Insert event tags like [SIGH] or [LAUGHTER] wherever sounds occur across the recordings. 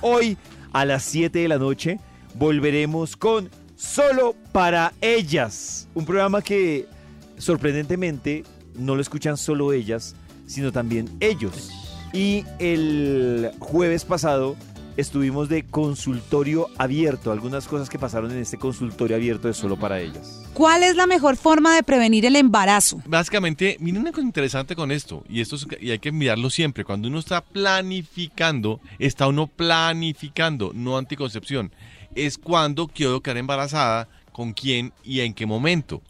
Hoy a las 7 de la noche volveremos con Solo para ellas. Un programa que sorprendentemente no lo escuchan solo ellas, sino también ellos. Y el jueves pasado estuvimos de consultorio abierto, algunas cosas que pasaron en este consultorio abierto de Solo para ellas. ¿Cuál es la mejor forma de prevenir el embarazo? Básicamente, miren una cosa interesante con esto, y esto es- y hay que mirarlo siempre. Cuando uno está planificando, está uno planificando, no anticoncepción. Es cuando quiero quedar embarazada, con quién y en qué momento.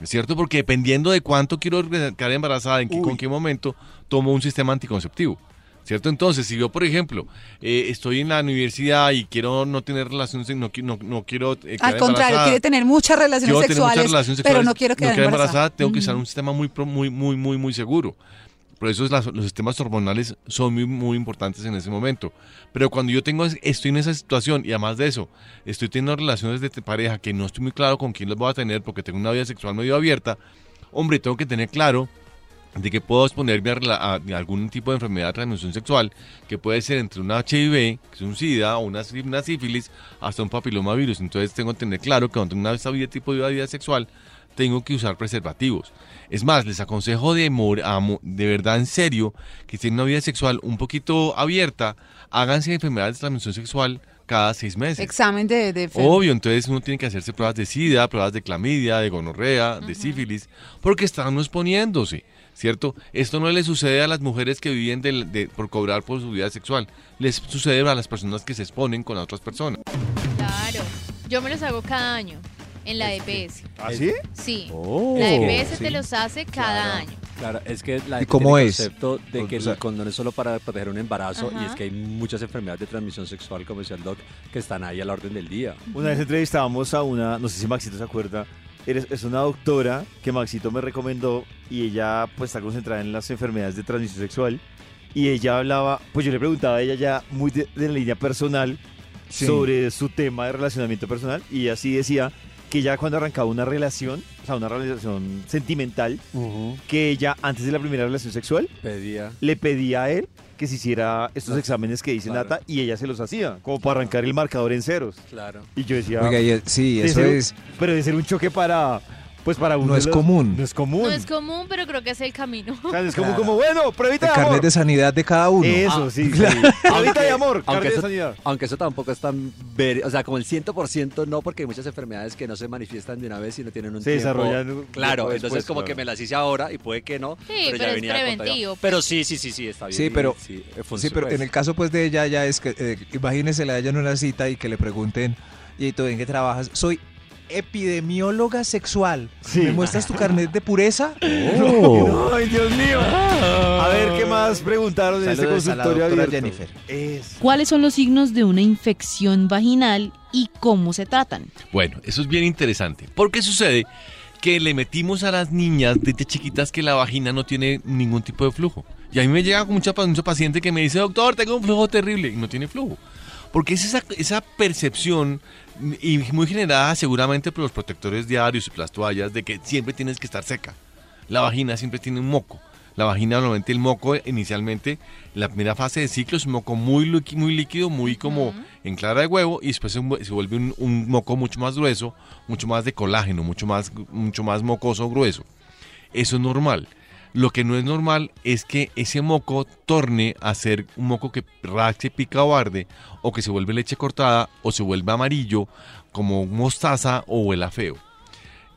¿Es cierto? Porque dependiendo de cuánto quiero quedar embarazada, en qué, con qué momento, tomo un sistema anticonceptivo. ¿Cierto? Entonces, si yo, por ejemplo, eh, estoy en la universidad y quiero no tener relaciones, no, no, no quiero... eh, quedar Al contrario, embarazada, quiere tener muchas relaciones tener muchas sexuales, relaciones pero sexuales, no quiero quedar embarazada. tengo que usar un sistema muy, muy, muy, muy, muy seguro. Por eso es las- los sistemas hormonales son muy, muy importantes en ese momento. Pero cuando yo tengo, estoy en esa situación y además de eso, estoy teniendo relaciones de pareja que no estoy muy claro con quién las voy a tener porque tengo una vida sexual medio abierta, hombre, tengo que tener claro de que puedo exponerme a, algún tipo de enfermedad de transmisión sexual, que puede ser entre una HIV, que es un SIDA, o una, sí- una sífilis, hasta un papilomavirus. Entonces tengo que tener claro que cuando una vida- tipo de vida sexual, tengo que usar preservativos. Es más, les aconsejo de, mor- de verdad en serio que si tienen una vida sexual un poquito abierta, háganse enfermedades de transmisión sexual cada seis meses. Examen de, de Obvio, entonces uno tiene que hacerse pruebas de sida, pruebas de clamidia, de gonorrea, de sífilis, porque están exponiéndose, ¿cierto? Esto no le sucede a las mujeres que viven del- de- por cobrar por su vida sexual, les sucede a las personas que se exponen con otras personas. Claro. Yo me los hago cada año en la EPS. ¿Ah, sí? Sí. Oh. La EPS Sí. te los hace cada Claro. año. Claro, es que la ¿Y gente cómo tiene el es? concepto de que O sea- el condón es solo para proteger un embarazo y Ajá. es que hay muchas enfermedades de transmisión sexual, como decía el doc, que están ahí a la orden del día. Una vez entrevistábamos a una, no sé si Maxito se acuerda, es una doctora que Maxito me recomendó y ella pues está concentrada en las enfermedades de transmisión sexual y ella hablaba, pues yo le preguntaba a ella ya muy de, de la línea personal Sí. sobre su tema de relacionamiento personal y ella sí decía que ya cuando arrancaba una relación, o sea, una relación sentimental, que ella antes de la primera relación sexual Pedía. le pedía a él que se hiciera estos Los- exámenes que dice claro. Nata y ella se los hacía, como para arrancar el marcador en ceros. Claro. Y yo decía, Oiga, y- sí, eso ser- es. pero de ser un choque para, pues para uno No de es los- común. No es común. No es común, pero creo que es el camino. O sea, es como, Claro. como bueno, pruebita El de amor. carnet de sanidad de cada uno. Eso, Ah, sí, sí. claro. Pruebita de amor, aunque carnet de eso- sanidad. Aunque eso tampoco es tan ver, o sea, como el 100% no, porque hay muchas enfermedades que no se manifiestan de una vez y no tienen un Se tiempo. desarrollan Claro, después, entonces como claro. que me las hice ahora y puede que no, Sí, pero, pero ya es venía preventivo, pues. Pero sí, sí, sí, sí, está bien. Sí, pero- sí, Sí, pero en el caso pues de ella ya es que eh, imagínese la ella en una cita y que le pregunten, ¿y tú en qué trabajas? Soy epidemióloga sexual. Sí. ¿Me muestras tu carnet de pureza? No, [LAUGHS] ay, Dios mío. A ver, ¿qué más preguntaron en este Saludos a la consultorio abierto? Jennifer. Es. ¿Cuáles son los signos de una infección vaginal y cómo se tratan? Bueno, eso es bien interesante. Porque sucede que le metimos a las niñas desde chiquitas que la vagina no tiene ningún tipo de flujo. Y a mí me llega mucha, mucho paciente que me dice, doctor, tengo un flujo terrible y no tiene flujo. Porque es esa, esa percepción y muy generada seguramente por los protectores diarios y las toallas de que siempre tienes que estar seca. La vagina siempre tiene un moco. La vagina normalmente el moco inicialmente, la primera fase de ciclo es un moco muy, muy líquido, muy como en clara de huevo y después se vuelve un, un moco mucho más grueso, mucho más de colágeno, mucho más, mucho más mocoso, grueso. Eso es normal. Lo que no es normal es que ese moco torne a ser un moco que rache, pica o arde, o que se vuelve leche cortada, o se vuelve amarillo, como mostaza o huela feo.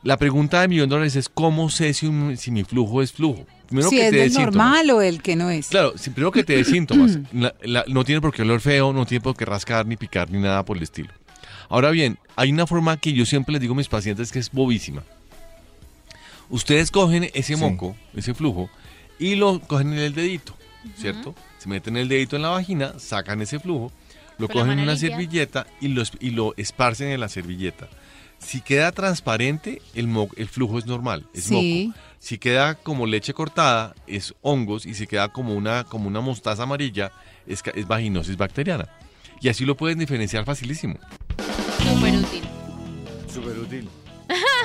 La pregunta de millón de dólares es cómo sé si, un- si mi flujo es flujo. Primero si que es te del síntomas. normal o el que no es. Claro, si- primero que te dé [CLEARS THROAT] síntomas. La- la- no tiene por qué oler feo, no tiene por qué rascar, ni picar, ni nada por el estilo. Ahora bien, hay una forma que yo siempre les digo a mis pacientes que es bobísima. Ustedes cogen ese Sí. moco, ese flujo, y lo cogen en el dedito, ¿cierto? Se meten el dedito en la vagina, sacan ese flujo, lo cogen en una limpia. servilleta y lo, y lo esparcen en la servilleta. Si queda transparente, el, mo- el flujo es normal, es Sí. moco. Si queda como leche cortada, es hongos. Y si queda como una, como una mostaza amarilla, es, es vaginosis bacteriana. Y así lo pueden diferenciar facilísimo. Súper útil. Súper útil.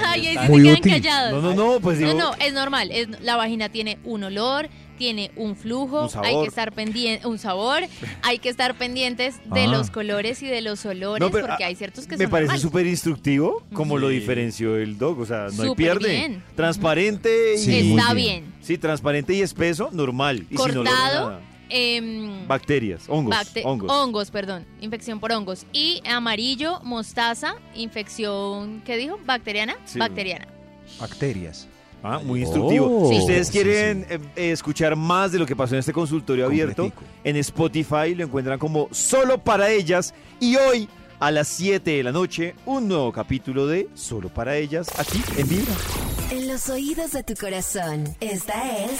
Ay, ahí sí Muy se quedan útil. callados. No, no, no, pues digo. No, no, es normal. Es, la vagina tiene un olor, tiene un flujo, Un sabor. hay que estar pendiente, un sabor, [LAUGHS] hay que estar pendientes de Ah. los colores y de los olores, No, pero, porque ah, hay ciertos que Me son parece normales. súper instructivo como lo diferenció el dog. O sea, no hay Súper pierde. bien. Transparente y. Sí, muy Está bien. bien. Sí, transparente y espeso, normal. Y sin olor a Cortado, nada. Em, Bacterias, hongos. bacte- hongos. perdón, infección por hongos. Y amarillo, mostaza, infección, ¿qué dijo? Bacteriana, Sí. bacteriana. Bacterias. Ah, muy instructivo. Oh. si ustedes Sí, quieren eh, eh, escuchar más de lo que pasó en este consultorio abierto, en Spotify lo encuentran como Solo para ellas. Y hoy, a las 7 de la noche, un nuevo capítulo de Solo para ellas, aquí en Vibra. En los oídos de tu corazón, esta es